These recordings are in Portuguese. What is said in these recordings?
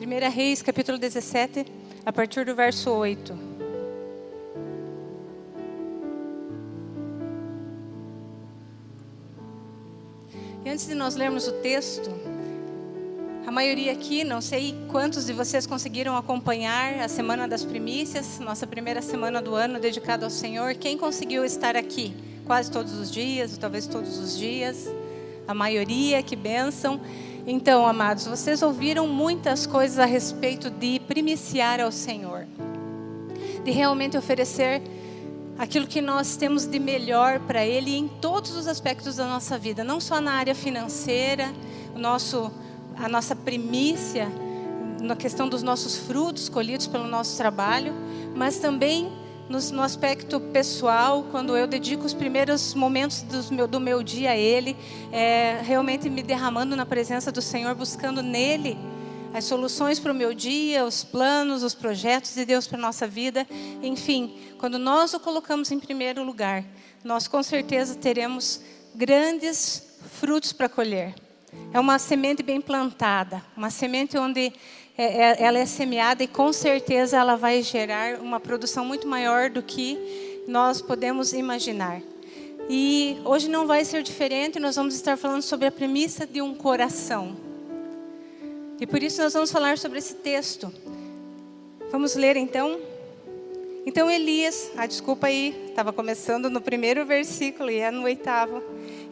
1 Reis, capítulo 17, a partir do verso 8. E antes de nós lermos o texto, a maioria aqui, não sei quantos de vocês conseguiram acompanhar a Semana das Primícias, nossa primeira semana do ano dedicada ao Senhor. Quem conseguiu estar aqui? Quase todos os dias, ou talvez todos os dias. A maioria, que bênção. Então, amados, vocês ouviram muitas coisas a respeito de primiciar ao Senhor, de realmente oferecer aquilo que nós temos de melhor para Ele em todos os aspectos da nossa vida, não só na área financeira, o nosso, a nossa primícia, na questão dos nossos frutos colhidos pelo nosso trabalho, mas também no, no, aspecto pessoal, quando eu dedico os primeiros momentos do meu, do meu dia a Ele, é, realmente me derramando na presença do Senhor, buscando nele as soluções para o meu dia, os planos, os projetos de Deus para a nossa vida. Enfim, quando nós o colocamos em primeiro lugar, nós com certeza teremos grandes frutos para colher. É uma semente bem plantada, uma semente onde é, é, ela é semeada e com certeza ela vai gerar uma produção muito maior do que nós podemos imaginar. E hoje não vai ser diferente, nós vamos estar falando sobre a premissa de um coração. E por isso nós vamos falar sobre esse texto. Vamos ler então? Então Elias, ah, desculpa aí, estava começando no primeiro versículo e é no oitavo.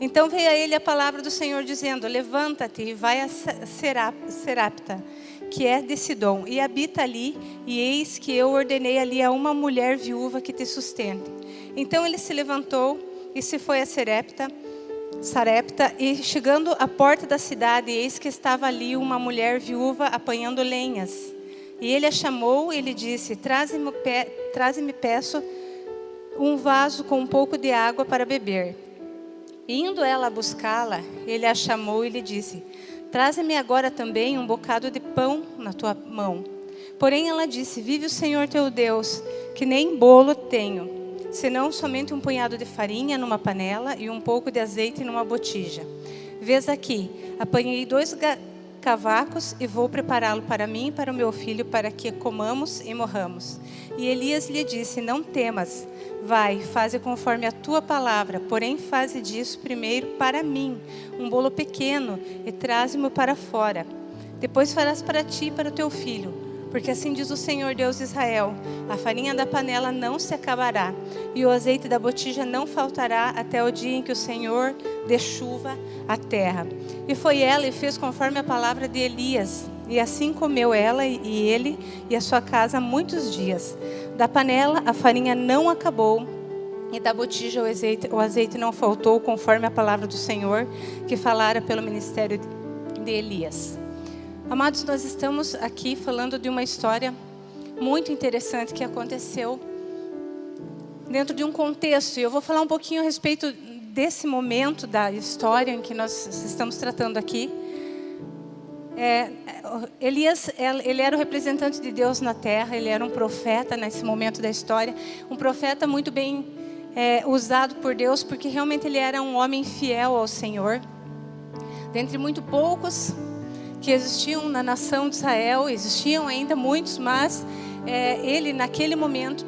Então veio a ele a palavra do Senhor dizendo: Levanta-te e vai a Serapta que é de Sidom, e habita ali, e eis que eu ordenei ali a uma mulher viúva que te sustente. Então ele se levantou e se foi a Serepta, Sarepta, e chegando à porta da cidade, eis que estava ali uma mulher viúva apanhando lenhas. E ele a chamou e lhe disse: Traze-me, traze-me peço, um vaso com um pouco de água para beber. indo ela buscá-la, ele a chamou e lhe disse: Traze-me agora também um bocado de pão na tua mão. Porém ela disse: Vive o Senhor teu Deus, que nem bolo tenho, senão somente um punhado de farinha numa panela e um pouco de azeite numa botija. Vês aqui, apanhei dois cavacos e vou prepará-lo para mim e para o meu filho, para que comamos e morramos. E Elias lhe disse: Não temas, vai, faze conforme a tua palavra, porém faze disso primeiro para mim um bolo pequeno e traze-mo para fora. Depois farás para ti e para o teu filho. Porque assim diz o Senhor Deus de Israel: a farinha da panela não se acabará, e o azeite da botija não faltará até o dia em que o Senhor dê chuva à terra. E foi ela e fez conforme a palavra de Elias. E assim comeu ela e ele e a sua casa muitos dias. Da panela a farinha não acabou, e da botija o azeite, o azeite não faltou, conforme a palavra do Senhor que falara pelo ministério de Elias. Amados, nós estamos aqui falando de uma história muito interessante que aconteceu dentro de um contexto. E eu vou falar um pouquinho a respeito desse momento da história em que nós estamos tratando aqui. É, Elias, ele era o representante de Deus na terra, ele era um profeta nesse momento da história, um profeta muito bem é, usado por Deus, porque realmente ele era um homem fiel ao Senhor. Dentre muito poucos que existiam na nação de Israel, existiam ainda muitos, mas é, ele naquele momento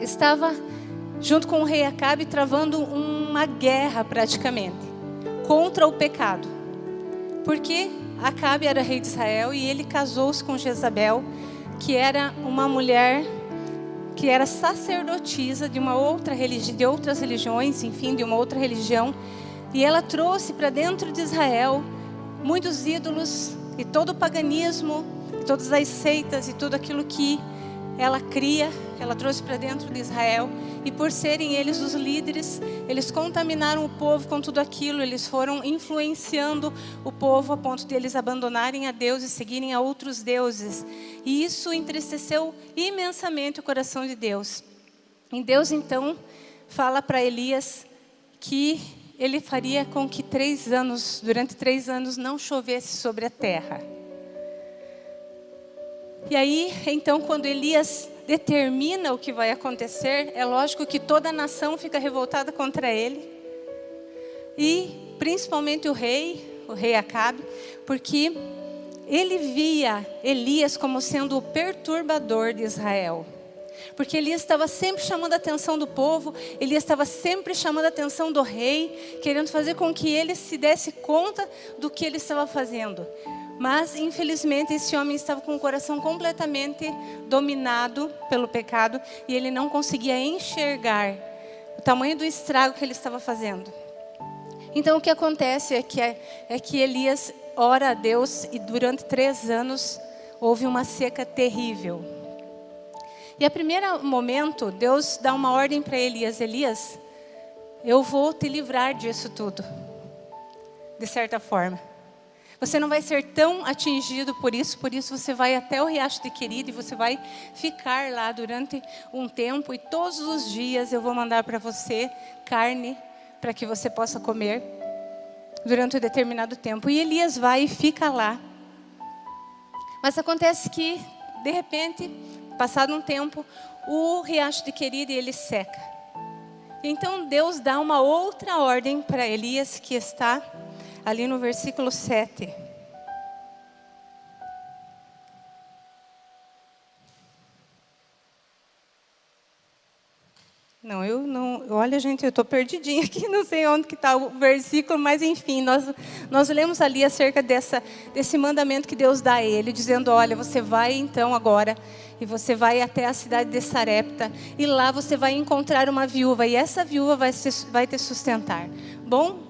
estava junto com o rei Acabe travando uma guerra praticamente contra o pecado. Porque Acabe era rei de Israel e ele casou-se com Jezabel, que era uma mulher que era sacerdotisa de uma outra religião, de outras religiões, enfim, de uma outra religião, e ela trouxe para dentro de Israel muitos ídolos e todo o paganismo, e todas as seitas e tudo aquilo que ela cria, ela trouxe para dentro de Israel. E por serem eles os líderes, eles contaminaram o povo com tudo aquilo, eles foram influenciando o povo a ponto de eles abandonarem a Deus e seguirem a outros deuses. E isso entristeceu imensamente o coração de Deus. E Deus então fala para Elias que ele faria com que três anos, durante três anos, não chovesse sobre a terra. E aí, então, quando Elias determina o que vai acontecer, é lógico que toda a nação fica revoltada contra ele. E principalmente o rei, o rei Acabe, porque ele via Elias como sendo o perturbador de Israel. Porque Elias estava sempre chamando a atenção do povo, Elias estava sempre chamando a atenção do rei, querendo fazer com que ele se desse conta do que ele estava fazendo. Mas, infelizmente, esse homem estava com o coração completamente dominado pelo pecado e ele não conseguia enxergar o tamanho do estrago que ele estava fazendo. Então, o que acontece é que, é, é que Elias ora a Deus e durante três anos houve uma seca terrível. E a primeiro momento, Deus dá uma ordem para Elias: Elias, eu vou te livrar disso tudo, de certa forma. Você não vai ser tão atingido por isso, por isso você vai até o riacho de querido e você vai ficar lá durante um tempo e todos os dias eu vou mandar para você carne para que você possa comer durante um determinado tempo. E Elias vai e fica lá. Mas acontece que, de repente, passado um tempo, o riacho de querido ele seca. Então Deus dá uma outra ordem para Elias que está ali no versículo 7. Não, eu não. Olha, gente, eu estou perdidinha aqui, não sei onde que está o versículo, mas enfim, nós, nós lemos ali acerca dessa, desse mandamento que Deus dá a ele, dizendo: olha, você vai então agora, e você vai até a cidade de Sarepta, e lá você vai encontrar uma viúva, e essa viúva vai, se, vai te sustentar. Bom,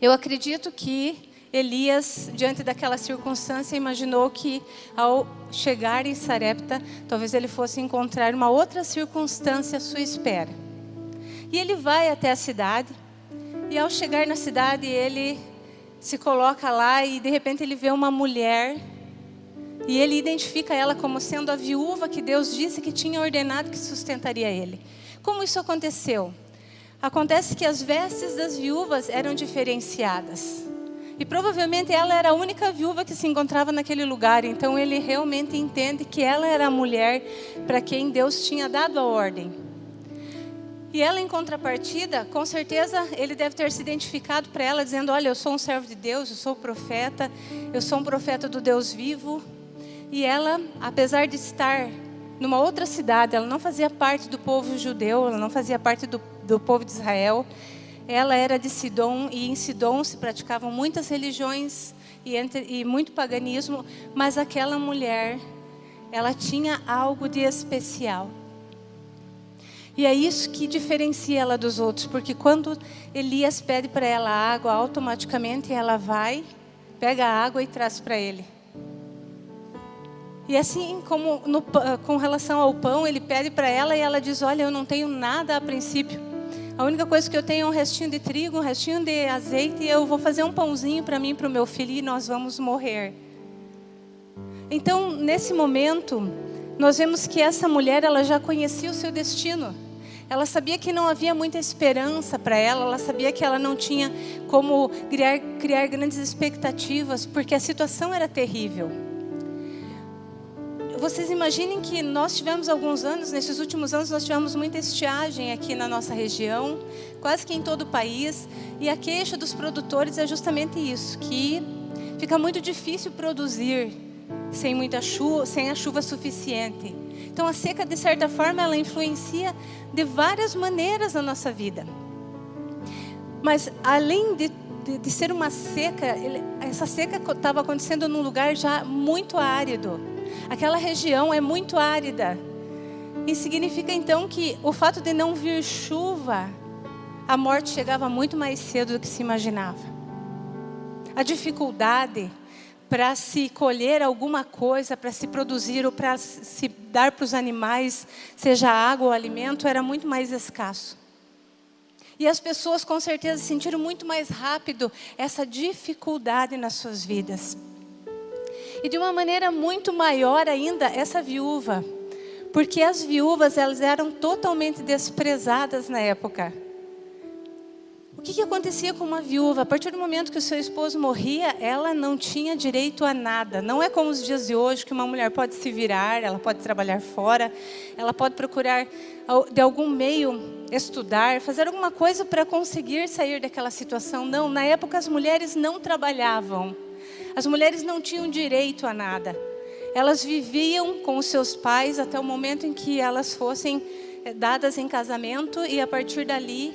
eu acredito que Elias, diante daquela circunstância, imaginou que ao chegar em Sarepta, talvez ele fosse encontrar uma outra circunstância à sua espera. E ele vai até a cidade, e ao chegar na cidade, ele se coloca lá e de repente ele vê uma mulher e ele identifica ela como sendo a viúva que Deus disse que tinha ordenado que sustentaria ele. Como isso aconteceu? Acontece que as vestes das viúvas eram diferenciadas. E provavelmente ela era a única viúva que se encontrava naquele lugar. Então ele realmente entende que ela era a mulher para quem Deus tinha dado a ordem. E ela, em contrapartida, com certeza ele deve ter se identificado para ela, dizendo: Olha, eu sou um servo de Deus, eu sou profeta, eu sou um profeta do Deus vivo. E ela, apesar de estar numa outra cidade, ela não fazia parte do povo judeu, ela não fazia parte do do povo de Israel. Ela era de Sidom e em Sidom se praticavam muitas religiões e, entre, e muito paganismo, mas aquela mulher, ela tinha algo de especial. E é isso que diferencia ela dos outros, porque quando Elias pede para ela água, automaticamente ela vai, pega a água e traz para ele. E assim como no, com relação ao pão, ele pede para ela e ela diz: Olha, eu não tenho nada a princípio, a única coisa que eu tenho é um restinho de trigo, um restinho de azeite, e eu vou fazer um pãozinho para mim e para o meu filho e nós vamos morrer. Então, nesse momento, nós vemos que essa mulher, ela já conhecia o seu destino. Ela sabia que não havia muita esperança para ela, ela sabia que ela não tinha como criar, criar grandes expectativas, porque a situação era terrível vocês imaginem que nós tivemos alguns anos, nesses últimos anos, nós tivemos muita estiagem aqui na nossa região, quase que em todo o país, e a queixa dos produtores é justamente isso, que fica muito difícil produzir sem muita chuva, sem a chuva suficiente. Então a seca, de certa forma, ela influencia de várias maneiras na nossa vida. Mas além de, de, de ser uma seca, ele, essa seca estava acontecendo num lugar já muito árido. Aquela região é muito árida. E significa então que o fato de não vir chuva, a morte chegava muito mais cedo do que se imaginava. A dificuldade para se colher alguma coisa, para se produzir ou para se dar para os animais, seja água ou alimento, era muito mais escasso. E as pessoas com certeza sentiram muito mais rápido essa dificuldade nas suas vidas. E de uma maneira muito maior ainda, essa viúva. Porque as viúvas, elas eram totalmente desprezadas na época. O que, que acontecia com uma viúva? A partir do momento que o seu esposo morria, ela não tinha direito a nada. Não é como os dias de hoje, que uma mulher pode se virar, ela pode trabalhar fora, ela pode procurar de algum meio estudar, fazer alguma coisa para conseguir sair daquela situação. Não, na época as mulheres não trabalhavam. As mulheres não tinham direito a nada. Elas viviam com os seus pais até o momento em que elas fossem eh, dadas em casamento e a partir dali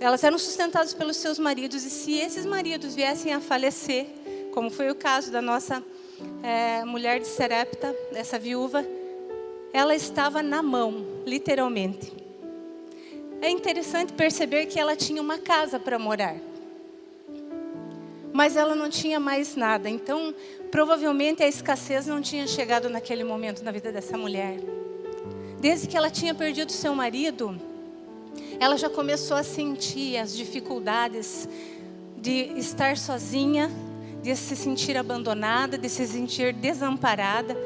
elas eram sustentadas pelos seus maridos e se esses maridos viessem a falecer, como foi o caso da nossa é, mulher de Serepta, essa viúva, ela estava na mão, literalmente. É interessante perceber que ela tinha uma casa para morar mas ela não tinha mais nada. Então, provavelmente a escassez não tinha chegado naquele momento na vida dessa mulher. Desde que ela tinha perdido seu marido, ela já começou a sentir as dificuldades de estar sozinha, de se sentir abandonada, de se sentir desamparada,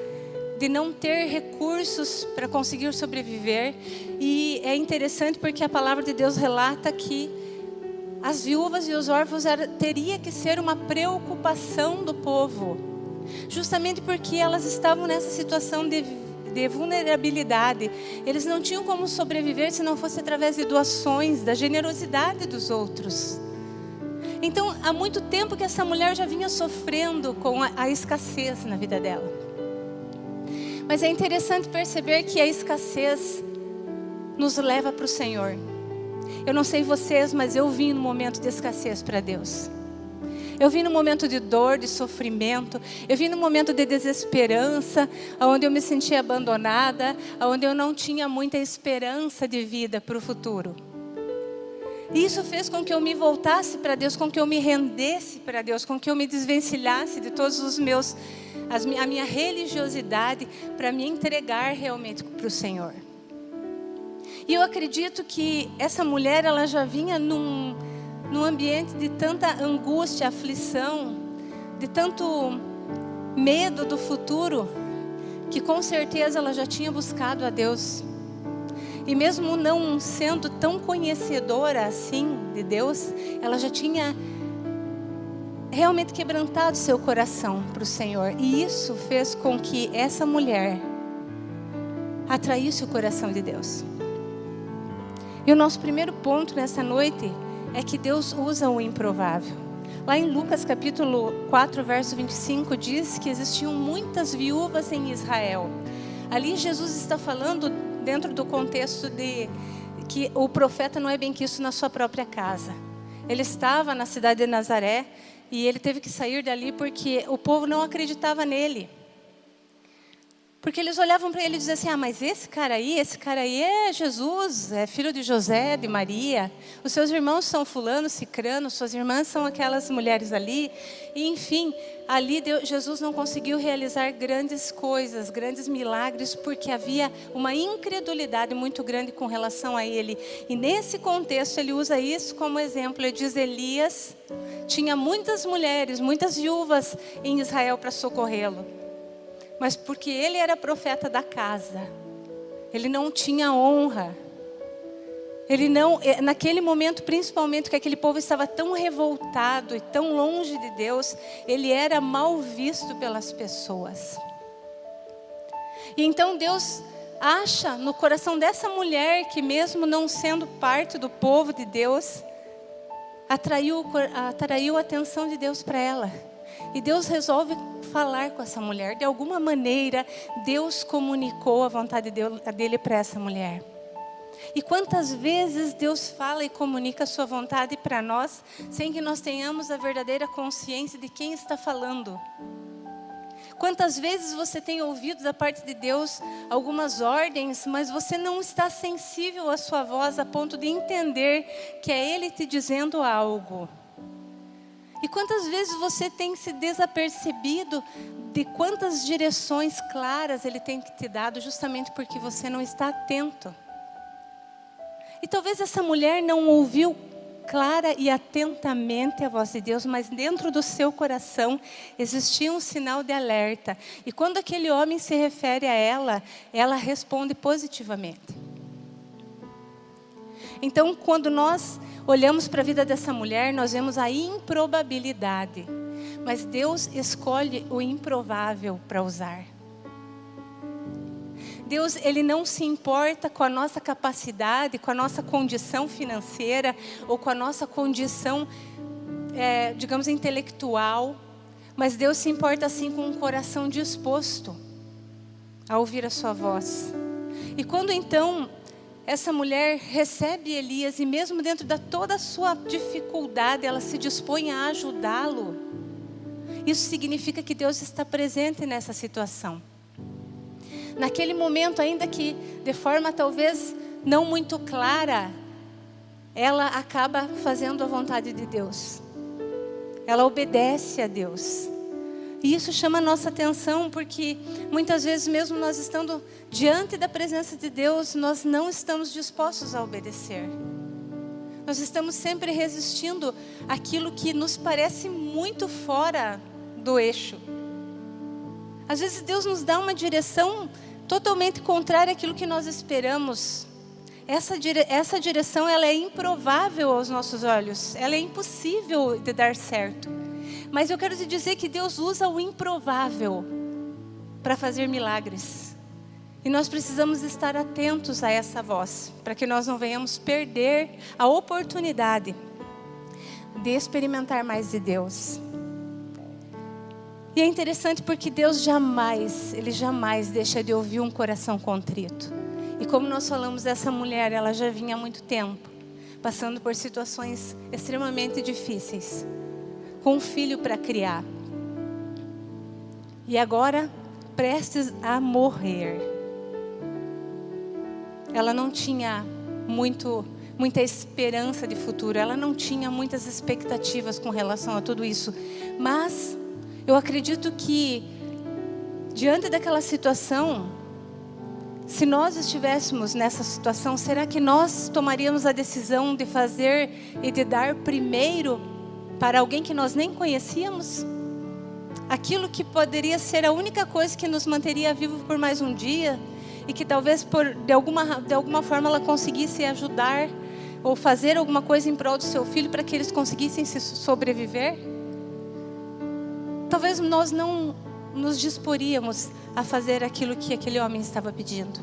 de não ter recursos para conseguir sobreviver. E é interessante porque a palavra de Deus relata que as viúvas e os órfãos era, teria que ser uma preocupação do povo, justamente porque elas estavam nessa situação de, de vulnerabilidade. Eles não tinham como sobreviver se não fosse através de doações, da generosidade dos outros. Então, há muito tempo que essa mulher já vinha sofrendo com a, a escassez na vida dela. Mas é interessante perceber que a escassez nos leva para o Senhor. Eu não sei vocês, mas eu vim no momento de escassez para Deus. Eu vim no momento de dor, de sofrimento. Eu vim no momento de desesperança, onde eu me sentia abandonada, onde eu não tinha muita esperança de vida para o futuro. E isso fez com que eu me voltasse para Deus, com que eu me rendesse para Deus, com que eu me desvencilhasse de todos os meus, as, a minha religiosidade, para me entregar realmente para o Senhor. E eu acredito que essa mulher ela já vinha num, num ambiente de tanta angústia, aflição, de tanto medo do futuro, que com certeza ela já tinha buscado a Deus. E mesmo não sendo tão conhecedora assim de Deus, ela já tinha realmente quebrantado seu coração para o Senhor. E isso fez com que essa mulher atraísse o coração de Deus. E o nosso primeiro ponto nessa noite é que Deus usa o improvável. Lá em Lucas capítulo 4, verso 25, diz que existiam muitas viúvas em Israel. Ali Jesus está falando dentro do contexto de que o profeta não é bem que isso na sua própria casa. Ele estava na cidade de Nazaré e ele teve que sair dali porque o povo não acreditava nele. Porque eles olhavam para ele e diziam assim: Ah, mas esse cara aí, esse cara aí é Jesus, é filho de José, de Maria. Os seus irmãos são fulano, cicrano, suas irmãs são aquelas mulheres ali. E enfim, ali Deus, Jesus não conseguiu realizar grandes coisas, grandes milagres, porque havia uma incredulidade muito grande com relação a ele. E nesse contexto, ele usa isso como exemplo. Ele diz: Elias tinha muitas mulheres, muitas viúvas em Israel para socorrê-lo mas porque ele era profeta da casa. Ele não tinha honra. Ele não, eh, naquele momento, principalmente que aquele povo estava tão revoltado e tão longe de Deus, ele era mal visto pelas pessoas. E então Deus acha no coração dessa mulher que mesmo não sendo parte do povo de Deus, atraiu, atraiu a atenção de Deus para ela. E Deus resolve falar com essa mulher. De alguma maneira, Deus comunicou a vontade dele para essa mulher. E quantas vezes Deus fala e comunica a sua vontade para nós, sem que nós tenhamos a verdadeira consciência de quem está falando? Quantas vezes você tem ouvido da parte de Deus algumas ordens, mas você não está sensível à sua voz a ponto de entender que é Ele te dizendo algo? E quantas vezes você tem se desapercebido de quantas direções claras Ele tem te dado, justamente porque você não está atento? E talvez essa mulher não ouviu clara e atentamente a voz de Deus, mas dentro do seu coração existia um sinal de alerta. E quando aquele homem se refere a ela, ela responde positivamente. Então, quando nós olhamos para a vida dessa mulher, nós vemos a improbabilidade. Mas Deus escolhe o improvável para usar. Deus, ele não se importa com a nossa capacidade, com a nossa condição financeira ou com a nossa condição, é, digamos, intelectual. Mas Deus se importa assim com um coração disposto a ouvir a sua voz. E quando então essa mulher recebe Elias e mesmo dentro da toda a sua dificuldade, ela se dispõe a ajudá-lo. Isso significa que Deus está presente nessa situação. Naquele momento, ainda que de forma talvez não muito clara, ela acaba fazendo a vontade de Deus. Ela obedece a Deus. E isso chama a nossa atenção porque muitas vezes, mesmo nós estando diante da presença de Deus, nós não estamos dispostos a obedecer. Nós estamos sempre resistindo aquilo que nos parece muito fora do eixo. Às vezes Deus nos dá uma direção totalmente contrária àquilo que nós esperamos. Essa, dire essa direção ela é improvável aos nossos olhos, ela é impossível de dar certo. Mas eu quero te dizer que Deus usa o improvável para fazer milagres. E nós precisamos estar atentos a essa voz, para que nós não venhamos perder a oportunidade de experimentar mais de Deus. E é interessante porque Deus jamais, Ele jamais deixa de ouvir um coração contrito. E como nós falamos dessa mulher, ela já vinha há muito tempo, passando por situações extremamente difíceis, com um filho para criar. E agora, prestes a morrer. Ela não tinha muito muita esperança de futuro, ela não tinha muitas expectativas com relação a tudo isso. Mas eu acredito que, diante daquela situação, se nós estivéssemos nessa situação, será que nós tomaríamos a decisão de fazer e de dar primeiro para alguém que nós nem conhecíamos? Aquilo que poderia ser a única coisa que nos manteria vivos por mais um dia e que talvez por, de, alguma, de alguma forma ela conseguisse ajudar ou fazer alguma coisa em prol do seu filho para que eles conseguissem se sobreviver? talvez nós não nos disporíamos a fazer aquilo que aquele homem estava pedindo.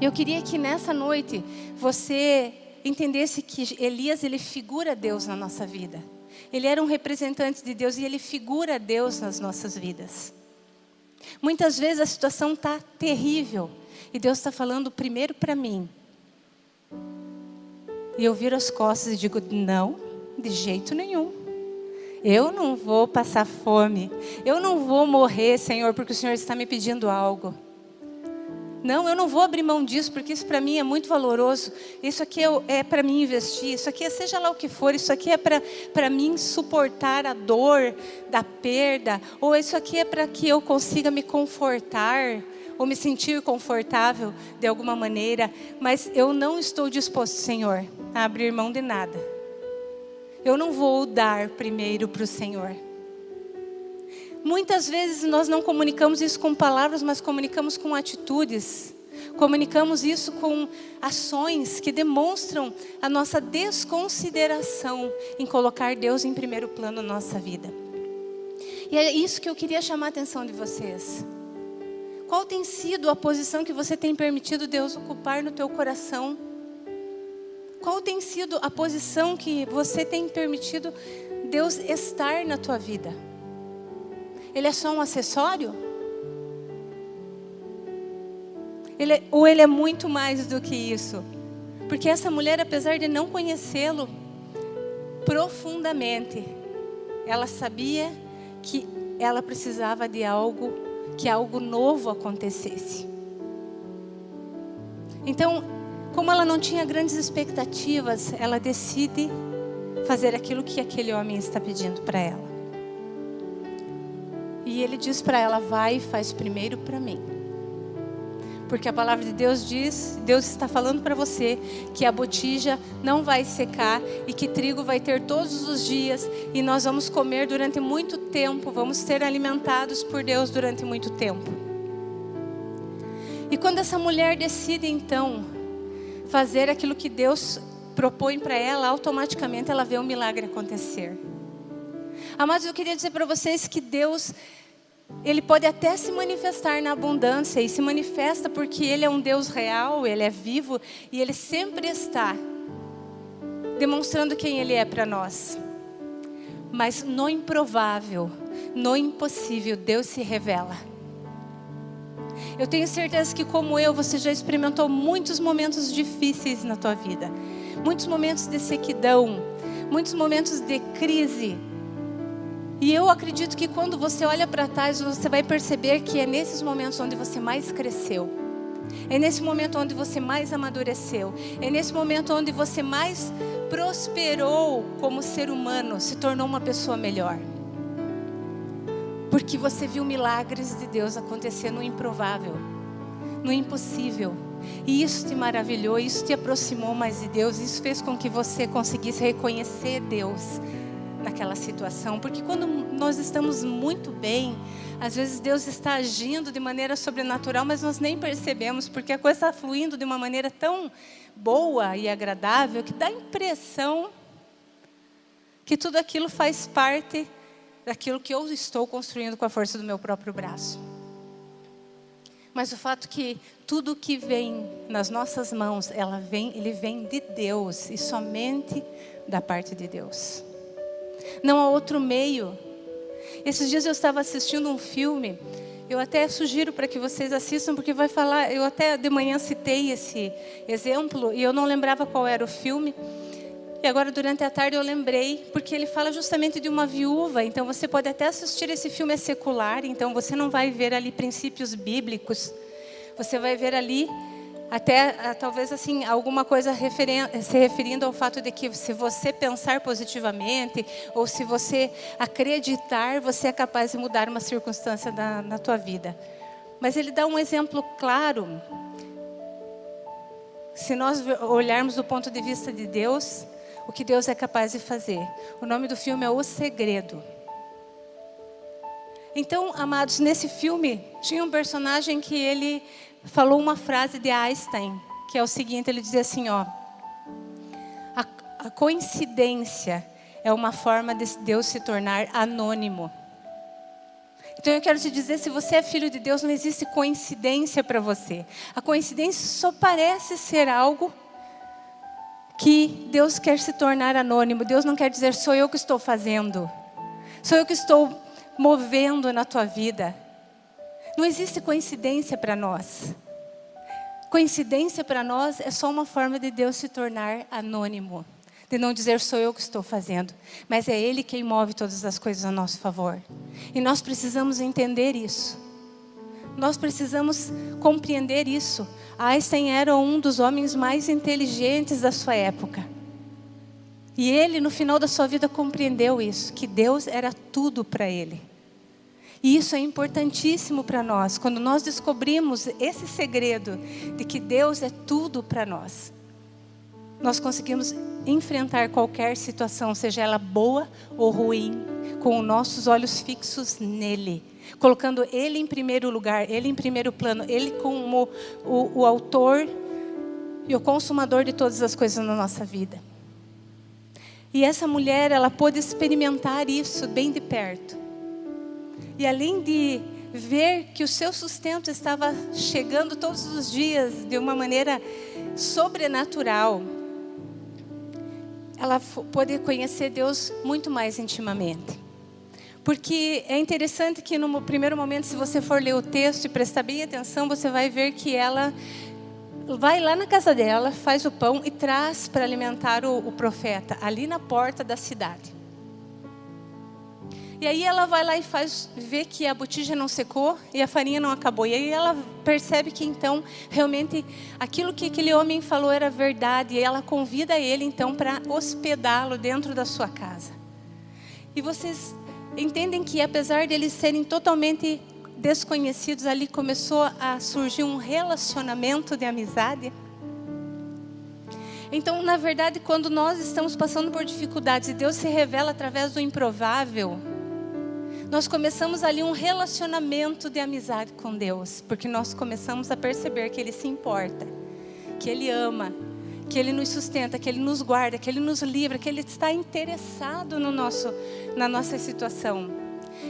Eu queria que nessa noite você entendesse que Elias ele figura Deus na nossa vida. Ele era um representante de Deus e ele figura Deus nas nossas vidas. Muitas vezes a situação está terrível e Deus está falando primeiro para mim. E eu viro as costas e digo: não, de jeito nenhum. Eu não vou passar fome. Eu não vou morrer, Senhor, porque o Senhor está me pedindo algo. Não, eu não vou abrir mão disso, porque isso para mim é muito valoroso. Isso aqui é, é para mim investir. Isso aqui é seja lá o que for. Isso aqui é para mim suportar a dor da perda. Ou isso aqui é para que eu consiga me confortar ou me sentir confortável de alguma maneira. Mas eu não estou disposto, Senhor, a abrir mão de nada. Eu não vou dar primeiro para o Senhor. Muitas vezes nós não comunicamos isso com palavras, mas comunicamos com atitudes. Comunicamos isso com ações que demonstram a nossa desconsideração em colocar Deus em primeiro plano na nossa vida. E é isso que eu queria chamar a atenção de vocês. Qual tem sido a posição que você tem permitido Deus ocupar no teu coração? Qual tem sido a posição que você tem permitido Deus estar na tua vida? Ele é só um acessório? Ele ou ele é muito mais do que isso? Porque essa mulher, apesar de não conhecê-lo profundamente, ela sabia que ela precisava de algo, que algo novo acontecesse. Então, como ela não tinha grandes expectativas, ela decide fazer aquilo que aquele homem está pedindo para ela. E ele diz para ela: vai e faz primeiro para mim. Porque a palavra de Deus diz, Deus está falando para você que a botija não vai secar e que trigo vai ter todos os dias e nós vamos comer durante muito tempo, vamos ser alimentados por Deus durante muito tempo. E quando essa mulher decide então fazer aquilo que Deus propõe para ela, automaticamente ela vê o um milagre acontecer. Amados, eu queria dizer para vocês que Deus, Ele pode até se manifestar na abundância, e se manifesta porque Ele é um Deus real, Ele é vivo, e Ele sempre está demonstrando quem Ele é para nós. Mas no improvável, no impossível, Deus se revela. Eu tenho certeza que, como eu, você já experimentou muitos momentos difíceis na tua vida, muitos momentos de sequidão, muitos momentos de crise. E eu acredito que quando você olha para trás, você vai perceber que é nesses momentos onde você mais cresceu. É nesse momento onde você mais amadureceu. É nesse momento onde você mais prosperou como ser humano, se tornou uma pessoa melhor. Porque você viu milagres de Deus acontecer no improvável, no impossível. E isso te maravilhou, isso te aproximou mais de Deus, isso fez com que você conseguisse reconhecer Deus naquela situação. Porque quando nós estamos muito bem, às vezes Deus está agindo de maneira sobrenatural, mas nós nem percebemos, porque a coisa está fluindo de uma maneira tão boa e agradável que dá a impressão que tudo aquilo faz parte daquilo que eu estou construindo com a força do meu próprio braço. Mas o fato que tudo que vem nas nossas mãos, ela vem, ele vem de Deus e somente da parte de Deus. Não há outro meio. Esses dias eu estava assistindo um filme, eu até sugiro para que vocês assistam, porque vai falar. Eu até de manhã citei esse exemplo e eu não lembrava qual era o filme. E agora, durante a tarde, eu lembrei, porque ele fala justamente de uma viúva. Então, você pode até assistir esse filme é secular, então você não vai ver ali princípios bíblicos. Você vai ver ali até ah, talvez assim alguma coisa se referindo ao fato de que se você pensar positivamente ou se você acreditar, você é capaz de mudar uma circunstância na, na tua vida. Mas ele dá um exemplo claro. Se nós olharmos do ponto de vista de Deus, o que Deus é capaz de fazer. O nome do filme é O Segredo. Então, amados, nesse filme tinha um personagem que ele falou uma frase de Einstein, que é o seguinte, ele dizia assim, ó: a, a coincidência é uma forma de Deus se tornar anônimo. Então eu quero te dizer, se você é filho de Deus, não existe coincidência para você. A coincidência só parece ser algo que Deus quer se tornar anônimo. Deus não quer dizer sou eu que estou fazendo. Sou eu que estou movendo na tua vida. Não existe coincidência para nós. Coincidência para nós é só uma forma de Deus se tornar anônimo. De não dizer sou eu que estou fazendo, mas é Ele quem move todas as coisas a nosso favor. E nós precisamos entender isso. Nós precisamos compreender isso. Einstein era um dos homens mais inteligentes da sua época. E ele, no final da sua vida, compreendeu isso: que Deus era tudo para ele. E isso é importantíssimo para nós, quando nós descobrimos esse segredo de que Deus é tudo para nós. Nós conseguimos enfrentar qualquer situação, seja ela boa ou ruim, com os nossos olhos fixos nele, colocando Ele em primeiro lugar, Ele em primeiro plano, Ele como o, o autor e o consumador de todas as coisas na nossa vida. E essa mulher, ela pôde experimentar isso bem de perto. E além de ver que o seu sustento estava chegando todos os dias de uma maneira sobrenatural, ela pôde conhecer Deus muito mais intimamente. Porque é interessante que no primeiro momento, se você for ler o texto e prestar bem atenção, você vai ver que ela vai lá na casa dela, faz o pão e traz para alimentar o, o profeta, ali na porta da cidade. E aí ela vai lá e faz vê que a botija não secou e a farinha não acabou. E aí ela percebe que então realmente aquilo que aquele homem falou era verdade. E ela convida ele então para hospedá-lo dentro da sua casa. E vocês entendem que apesar de eles serem totalmente desconhecidos, ali começou a surgir um relacionamento de amizade. Então, na verdade, quando nós estamos passando por dificuldades e Deus se revela através do improvável, nós começamos ali um relacionamento de amizade com Deus, porque nós começamos a perceber que Ele se importa, que Ele ama, que Ele nos sustenta, que Ele nos guarda, que Ele nos livra, que Ele está interessado no nosso, na nossa situação.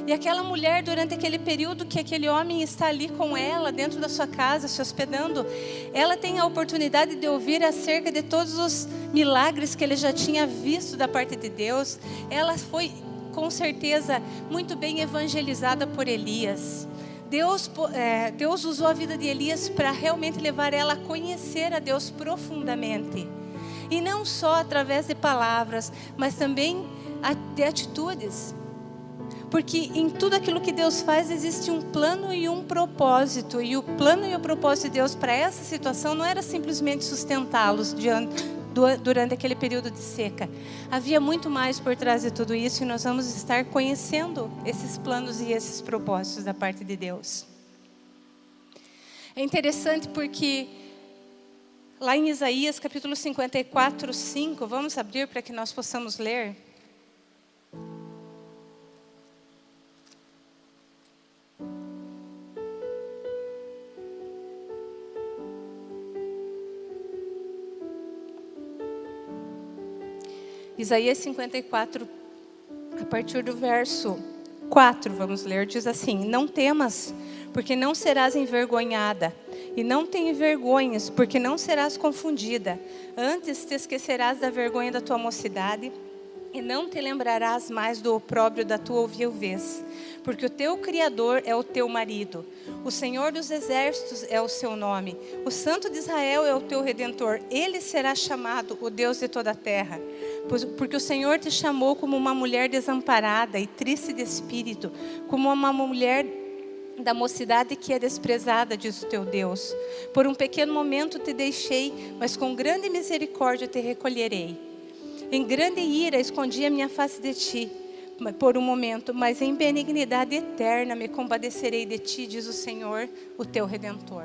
E aquela mulher, durante aquele período que aquele homem está ali com ela, dentro da sua casa, se hospedando, ela tem a oportunidade de ouvir acerca de todos os milagres que ele já tinha visto da parte de Deus. Ela foi com certeza, muito bem evangelizada por Elias. Deus, é, Deus usou a vida de Elias para realmente levar ela a conhecer a Deus profundamente. E não só através de palavras, mas também de atitudes. Porque em tudo aquilo que Deus faz existe um plano e um propósito. E o plano e o propósito de Deus para essa situação não era simplesmente sustentá-los durante aquele período de seca. Havia muito mais por trás de tudo isso e nós vamos estar conhecendo esses planos e esses propósitos da parte de Deus. É interessante porque lá em Isaías capítulo 54, 5, vamos abrir para que nós possamos ler. Isaías 54, a partir do verso 4, vamos ler, diz assim: Não temas, porque não serás envergonhada, e não tenha vergonhas, porque não serás confundida. Antes te esquecerás da vergonha da tua mocidade, e não te lembrarás mais do opróbrio da tua viuvez, porque o teu Criador é o teu marido, o Senhor dos exércitos é o seu nome, o Santo de Israel é o teu redentor, ele será chamado o Deus de toda a terra porque o Senhor te chamou como uma mulher desamparada e triste de espírito, como uma mulher da mocidade que é desprezada, diz o teu Deus. Por um pequeno momento te deixei, mas com grande misericórdia te recolherei. Em grande ira escondi a minha face de ti, por um momento, mas em benignidade eterna me compadecerei de ti, diz o Senhor, o teu redentor.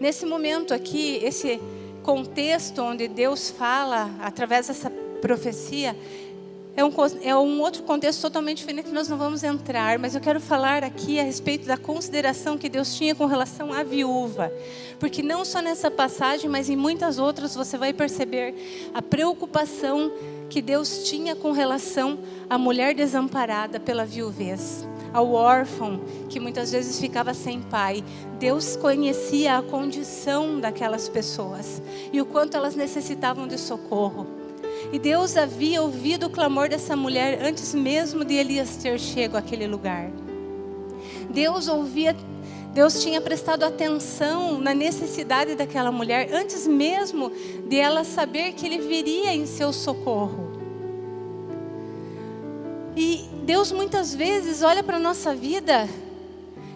Nesse momento aqui, esse contexto onde Deus fala através dessa profecia é um, é um outro contexto totalmente diferente que nós não vamos entrar, mas eu quero falar aqui a respeito da consideração que Deus tinha com relação à viúva. Porque não só nessa passagem, mas em muitas outras você vai perceber a preocupação que Deus tinha com relação à mulher desamparada pela viuvez ao órfão que muitas vezes ficava sem pai. Deus conhecia a condição daquelas pessoas e o quanto elas necessitavam de socorro. E Deus havia ouvido o clamor dessa mulher antes mesmo de Elias ter chego àquele lugar. Deus ouvia, Deus tinha prestado atenção na necessidade daquela mulher antes mesmo de ela saber que ele viria em seu socorro. E Deus muitas vezes olha para a nossa vida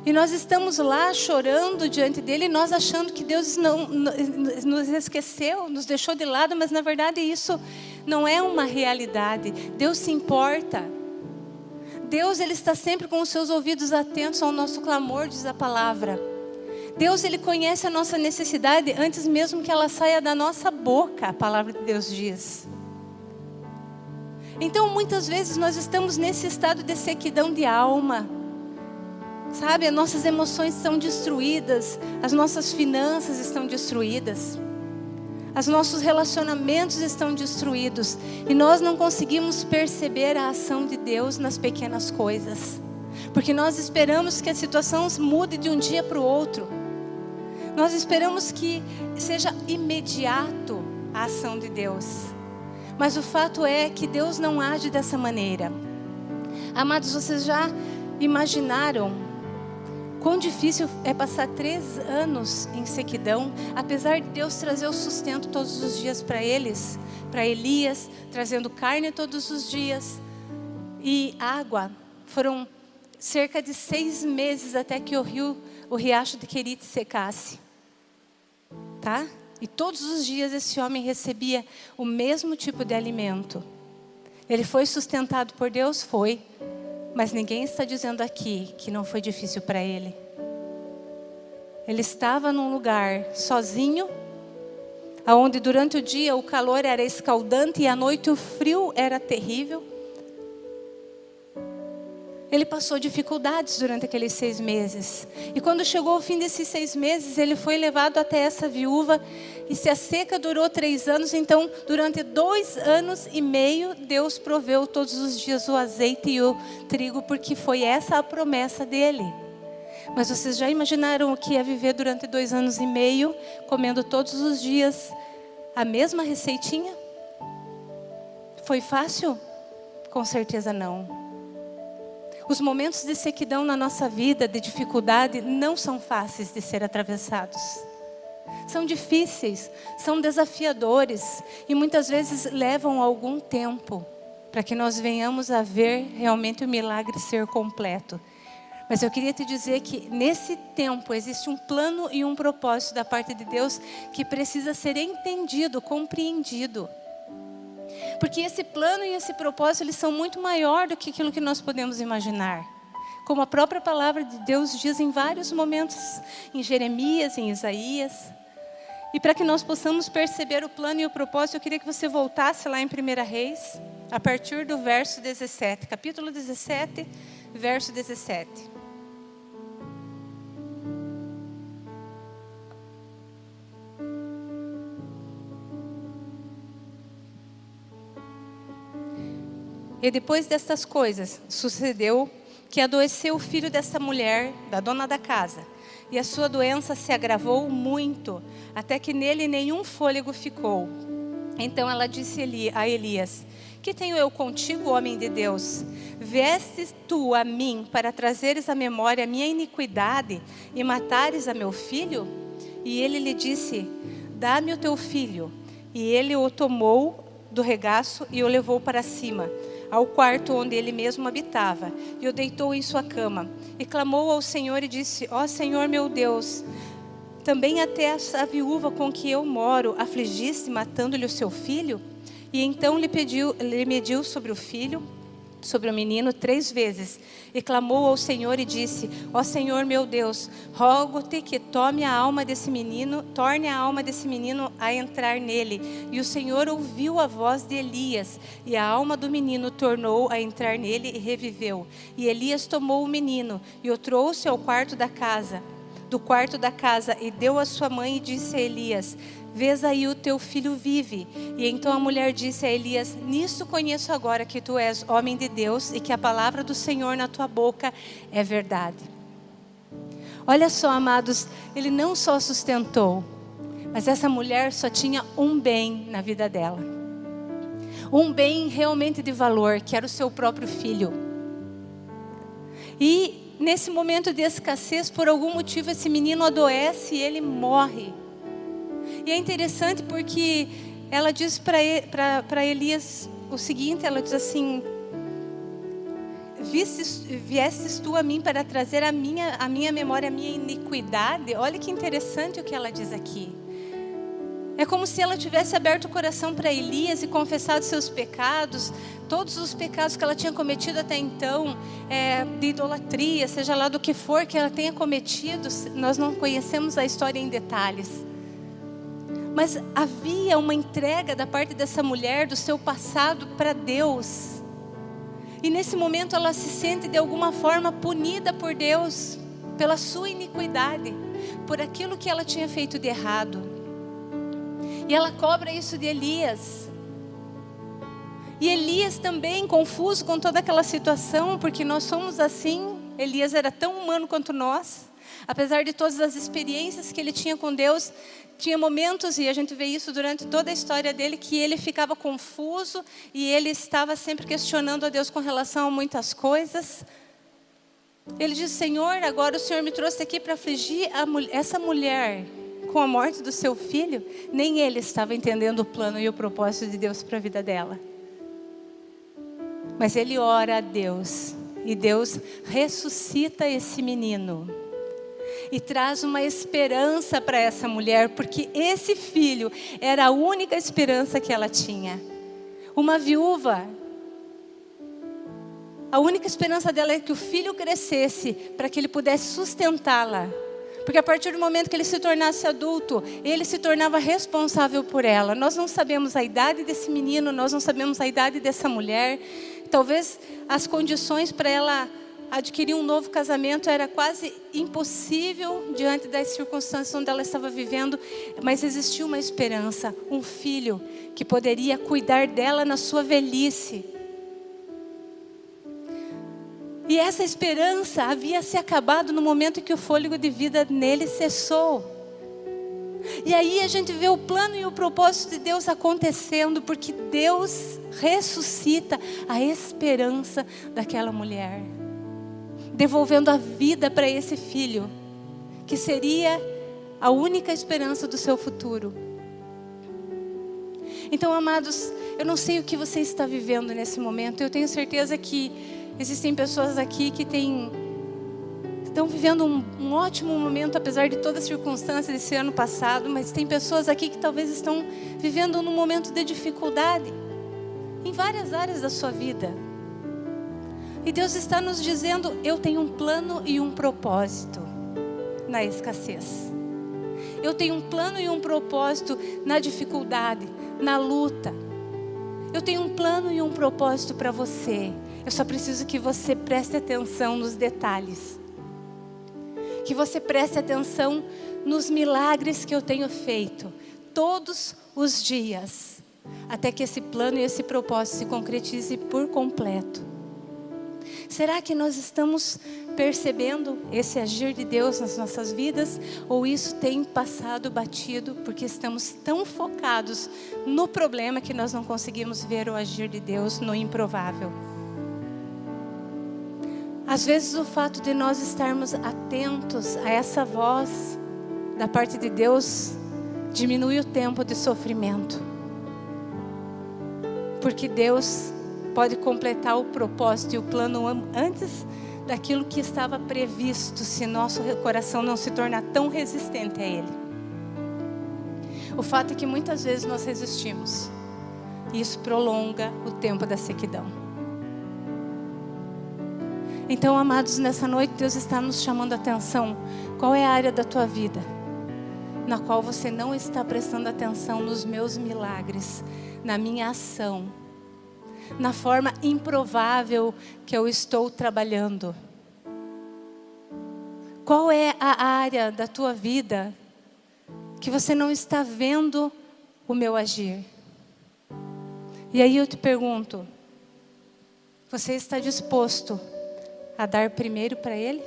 e nós estamos lá chorando diante dele, nós achando que Deus não, nos esqueceu, nos deixou de lado, mas na verdade isso não é uma realidade. Deus se importa. Deus ele está sempre com os seus ouvidos atentos ao nosso clamor, diz a palavra. Deus ele conhece a nossa necessidade antes mesmo que ela saia da nossa boca, a palavra de Deus diz. Então, muitas vezes nós estamos nesse estado de sequidão de alma. Sabe, as nossas emoções são destruídas, as nossas finanças estão destruídas, os nossos relacionamentos estão destruídos e nós não conseguimos perceber a ação de Deus nas pequenas coisas, porque nós esperamos que a situação mude de um dia para o outro, nós esperamos que seja imediato a ação de Deus. Mas o fato é que Deus não age dessa maneira. Amados, vocês já imaginaram quão difícil é passar três anos em sequidão, apesar de Deus trazer o sustento todos os dias para eles, para Elias, trazendo carne todos os dias e água. Foram cerca de seis meses até que o rio, o riacho de Querite secasse. Tá? E todos os dias esse homem recebia o mesmo tipo de alimento. Ele foi sustentado por Deus? Foi. Mas ninguém está dizendo aqui que não foi difícil para ele. Ele estava num lugar sozinho, onde durante o dia o calor era escaldante e à noite o frio era terrível. Ele passou dificuldades durante aqueles seis meses. E quando chegou o fim desses seis meses, ele foi levado até essa viúva. E se a seca durou três anos, então durante dois anos e meio, Deus proveu todos os dias o azeite e o trigo, porque foi essa a promessa dele. Mas vocês já imaginaram o que é viver durante dois anos e meio, comendo todos os dias a mesma receitinha? Foi fácil? Com certeza não. Os momentos de sequidão na nossa vida, de dificuldade, não são fáceis de ser atravessados. São difíceis, são desafiadores e muitas vezes levam algum tempo para que nós venhamos a ver realmente o milagre ser completo. Mas eu queria te dizer que nesse tempo existe um plano e um propósito da parte de Deus que precisa ser entendido, compreendido. Porque esse plano e esse propósito eles são muito maior do que aquilo que nós podemos imaginar. Como a própria palavra de Deus diz em vários momentos, em Jeremias, em Isaías. E para que nós possamos perceber o plano e o propósito, eu queria que você voltasse lá em 1 Reis, a partir do verso 17, capítulo 17, verso 17. E depois destas coisas, sucedeu que adoeceu o filho dessa mulher, da dona da casa, e a sua doença se agravou muito, até que nele nenhum fôlego ficou. Então ela disse a Elias: Que tenho eu contigo, homem de Deus? Vestes tu a mim para trazeres à memória a minha iniquidade e matares a meu filho? E ele lhe disse: Dá-me o teu filho. E ele o tomou do regaço e o levou para cima ao quarto onde ele mesmo habitava, e o deitou em sua cama. E clamou ao Senhor e disse: Ó oh, Senhor meu Deus, também até a viúva com que eu moro afligiste, matando-lhe o seu filho? E então lhe pediu, lhe mediu sobre o filho sobre o menino três vezes e clamou ao Senhor e disse: Ó Senhor meu Deus, rogo-te que tome a alma desse menino, torne a alma desse menino a entrar nele. E o Senhor ouviu a voz de Elias, e a alma do menino tornou a entrar nele e reviveu. E Elias tomou o menino e o trouxe ao quarto da casa, do quarto da casa, e deu a sua mãe e disse a Elias: Vês aí o teu filho vive. E então a mulher disse a Elias: Nisso conheço agora que tu és homem de Deus e que a palavra do Senhor na tua boca é verdade. Olha só, amados, ele não só sustentou, mas essa mulher só tinha um bem na vida dela. Um bem realmente de valor, que era o seu próprio filho. E nesse momento de escassez, por algum motivo, esse menino adoece e ele morre. E é interessante porque ela diz para Elias o seguinte: ela diz assim. Vistes, viestes tu a mim para trazer a minha, a minha memória, a minha iniquidade. Olha que interessante o que ela diz aqui. É como se ela tivesse aberto o coração para Elias e confessado seus pecados, todos os pecados que ela tinha cometido até então, é, de idolatria, seja lá do que for que ela tenha cometido, nós não conhecemos a história em detalhes. Mas havia uma entrega da parte dessa mulher do seu passado para Deus. E nesse momento ela se sente de alguma forma punida por Deus, pela sua iniquidade, por aquilo que ela tinha feito de errado. E ela cobra isso de Elias. E Elias também, confuso com toda aquela situação, porque nós somos assim. Elias era tão humano quanto nós. Apesar de todas as experiências que ele tinha com Deus, tinha momentos, e a gente vê isso durante toda a história dele, que ele ficava confuso e ele estava sempre questionando a Deus com relação a muitas coisas. Ele diz: Senhor, agora o Senhor me trouxe aqui para afligir essa mulher com a morte do seu filho. Nem ele estava entendendo o plano e o propósito de Deus para a vida dela. Mas ele ora a Deus e Deus ressuscita esse menino e traz uma esperança para essa mulher, porque esse filho era a única esperança que ela tinha. Uma viúva, a única esperança dela é que o filho crescesse para que ele pudesse sustentá-la. Porque a partir do momento que ele se tornasse adulto, ele se tornava responsável por ela. Nós não sabemos a idade desse menino, nós não sabemos a idade dessa mulher. Talvez as condições para ela adquirir um novo casamento era quase impossível diante das circunstâncias onde ela estava vivendo, mas existia uma esperança, um filho que poderia cuidar dela na sua velhice. E essa esperança havia se acabado no momento que o fôlego de vida nele cessou. E aí a gente vê o plano e o propósito de Deus acontecendo, porque Deus ressuscita a esperança daquela mulher, devolvendo a vida para esse filho, que seria a única esperança do seu futuro. Então, amados, eu não sei o que você está vivendo nesse momento, eu tenho certeza que existem pessoas aqui que têm estão vivendo um, um, ótimo momento, apesar de todas as circunstâncias desse ano passado, mas tem pessoas aqui que talvez estão vivendo num momento de dificuldade em várias áreas da sua vida. E Deus está nos dizendo: eu tenho um plano e um propósito na escassez. Eu tenho um plano e um propósito na dificuldade, na luta. Eu tenho um plano e um propósito para você. Eu só preciso que você preste atenção nos detalhes que você preste atenção nos milagres que eu tenho feito todos os dias, até que esse plano e esse propósito se concretize por completo. Será que nós estamos percebendo esse agir de Deus nas nossas vidas ou isso tem passado batido porque estamos tão focados no problema que nós não conseguimos ver o agir de Deus no improvável? Às vezes o fato de nós estarmos atentos a essa voz da parte de Deus diminui o tempo de sofrimento. Porque Deus pode completar o propósito e o plano antes daquilo que estava previsto, se nosso coração não se tornar tão resistente a Ele. O fato é que muitas vezes nós resistimos, e isso prolonga o tempo da sequidão. Então, amados, nessa noite Deus está nos chamando a atenção. Qual é a área da tua vida na qual você não está prestando atenção nos meus milagres, na minha ação, na forma improvável que eu estou trabalhando? Qual é a área da tua vida que você não está vendo o meu agir? E aí eu te pergunto: você está disposto a dar primeiro para Ele?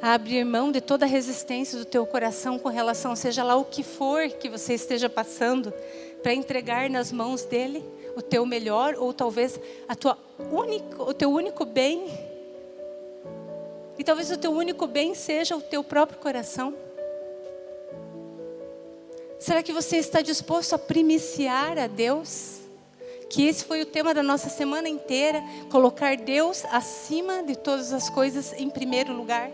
A abrir mão de toda a resistência do teu coração com relação, seja lá o que for que você esteja passando, para entregar nas mãos dele o teu melhor ou talvez a tua único, o teu único bem. E talvez o teu único bem seja o teu próprio coração. Será que você está disposto a primiciar a Deus? que esse foi o tema da nossa semana inteira, colocar Deus acima de todas as coisas em primeiro lugar.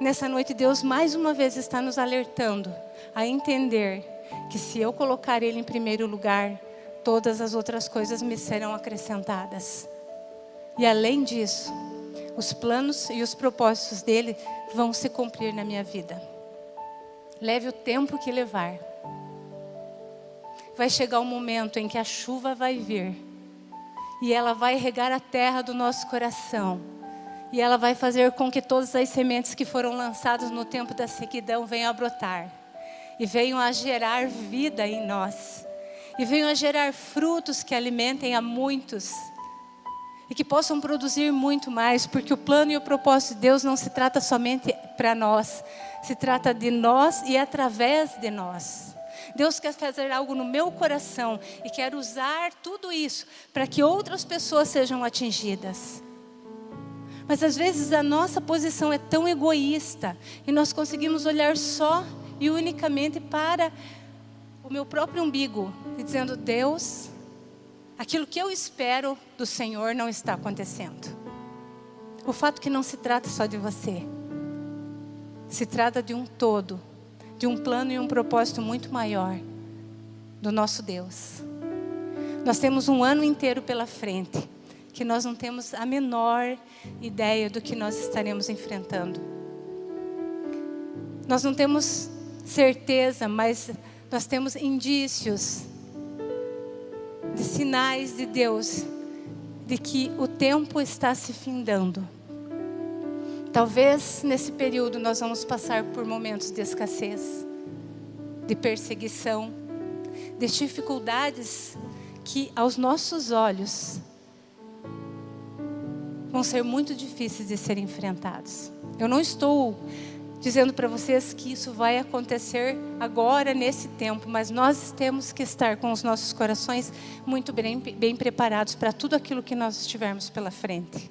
Nessa noite, Deus mais uma vez está nos alertando a entender que se eu colocar Ele em primeiro lugar, todas as outras coisas me serão acrescentadas. E além disso, os planos e os propósitos dele vão se cumprir na minha vida. Leve o tempo que levar vai chegar um momento em que a chuva vai vir e ela vai regar a terra do nosso coração. E ela vai fazer com que todas as sementes que foram lançadas no tempo da sequidão venham a brotar e venham a gerar vida em nós. E venham a gerar frutos que alimentem a muitos e que possam produzir muito mais, porque o plano e o propósito de Deus não se trata somente para nós, se trata de nós e através de nós. Deus quer fazer algo no meu coração e quer usar tudo isso para que outras pessoas sejam atingidas. Mas às vezes a nossa posição é tão egoísta e nós conseguimos olhar só e unicamente para o meu próprio umbigo dizendo: Deus, aquilo que eu espero do Senhor não está acontecendo. O fato que não se trata só de você, se trata de um todo de um plano e um propósito muito maior do nosso Deus. Nós temos um ano inteiro pela frente que nós não temos a menor ideia do que nós estaremos enfrentando. Nós não temos certeza, mas nós temos indícios de sinais de Deus de que o tempo está se findando. Talvez nesse período nós vamos passar por momentos de escassez, de perseguição, de dificuldades que aos nossos olhos vão ser muito difíceis de serem enfrentados. Eu não estou dizendo para vocês que isso vai acontecer agora, nesse tempo, mas nós temos que estar com os nossos corações muito bem, bem preparados para tudo aquilo que nós estivermos pela frente.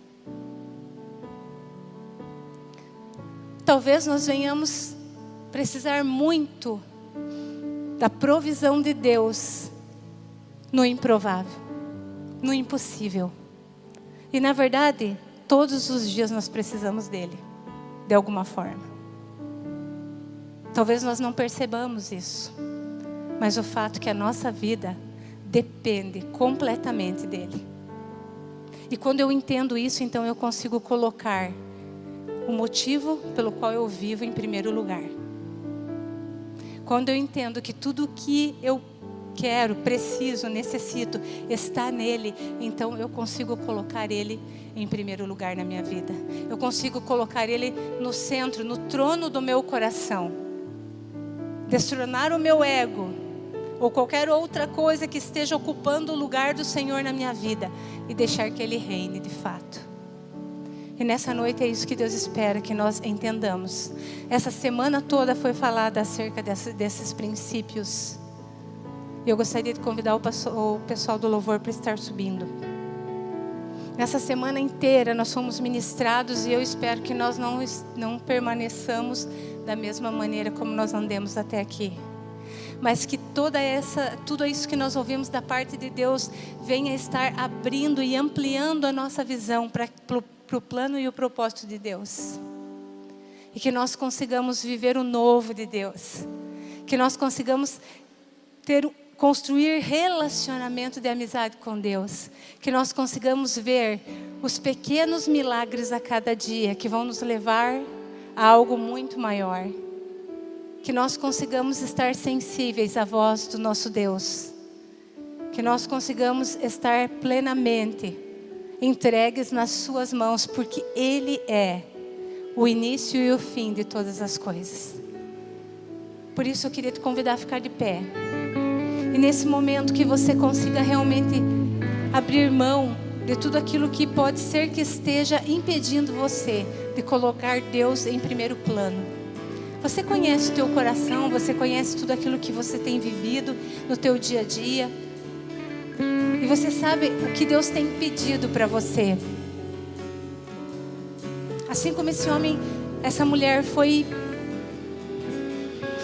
Talvez nós venhamos precisar muito da provisão de Deus no improvável, no impossível. E na verdade, todos os dias nós precisamos dele, de alguma forma. Talvez nós não percebamos isso, mas o fato é que a nossa vida depende completamente dele. E quando eu entendo isso, então eu consigo colocar o motivo pelo qual eu vivo em primeiro lugar. Quando eu entendo que tudo que eu quero, preciso, necessito está nele, então eu consigo colocar ele em primeiro lugar na minha vida. Eu consigo colocar ele no centro, no trono do meu coração destronar o meu ego ou qualquer outra coisa que esteja ocupando o lugar do Senhor na minha vida e deixar que Ele reine de fato. E nessa noite é isso que Deus espera que nós entendamos. Essa semana toda foi falada acerca desses princípios. E eu gostaria de convidar o pessoal do louvor para estar subindo. Nessa semana inteira nós fomos ministrados e eu espero que nós não, não permaneçamos da mesma maneira como nós andemos até aqui. Mas que toda essa, tudo isso que nós ouvimos da parte de Deus venha estar abrindo e ampliando a nossa visão para o plano e o propósito de Deus. E que nós consigamos viver o novo de Deus. Que nós consigamos ter construir relacionamento de amizade com Deus, que nós consigamos ver os pequenos milagres a cada dia que vão nos levar a algo muito maior. Que nós consigamos estar sensíveis à voz do nosso Deus. Que nós consigamos estar plenamente entregues nas Suas mãos, porque Ele é o início e o fim de todas as coisas. Por isso eu queria te convidar a ficar de pé. E nesse momento que você consiga realmente abrir mão de tudo aquilo que pode ser que esteja impedindo você de colocar Deus em primeiro plano. Você conhece o teu coração, você conhece tudo aquilo que você tem vivido no teu dia a dia. E você sabe o que Deus tem pedido para você. Assim como esse homem, essa mulher foi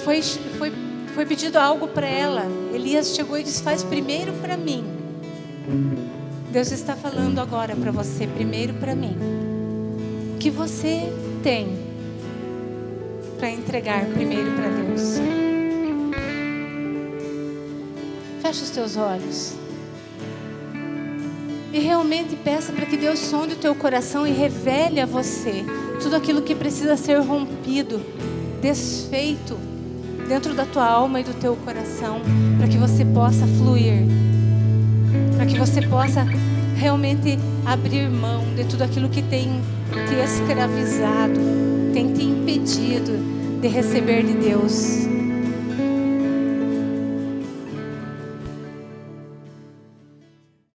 foi foi foi pedido algo para ela. Elias chegou e disse: Faz primeiro para mim. Deus está falando agora para você, primeiro para mim. Que você tem para entregar primeiro para Deus? Feche os teus olhos. E realmente peça para que Deus sonde o teu coração e revele a você tudo aquilo que precisa ser rompido, desfeito dentro da tua alma e do teu coração, para que você possa fluir, para que você possa realmente abrir mão de tudo aquilo que tem te escravizado, tem te impedido de receber de Deus.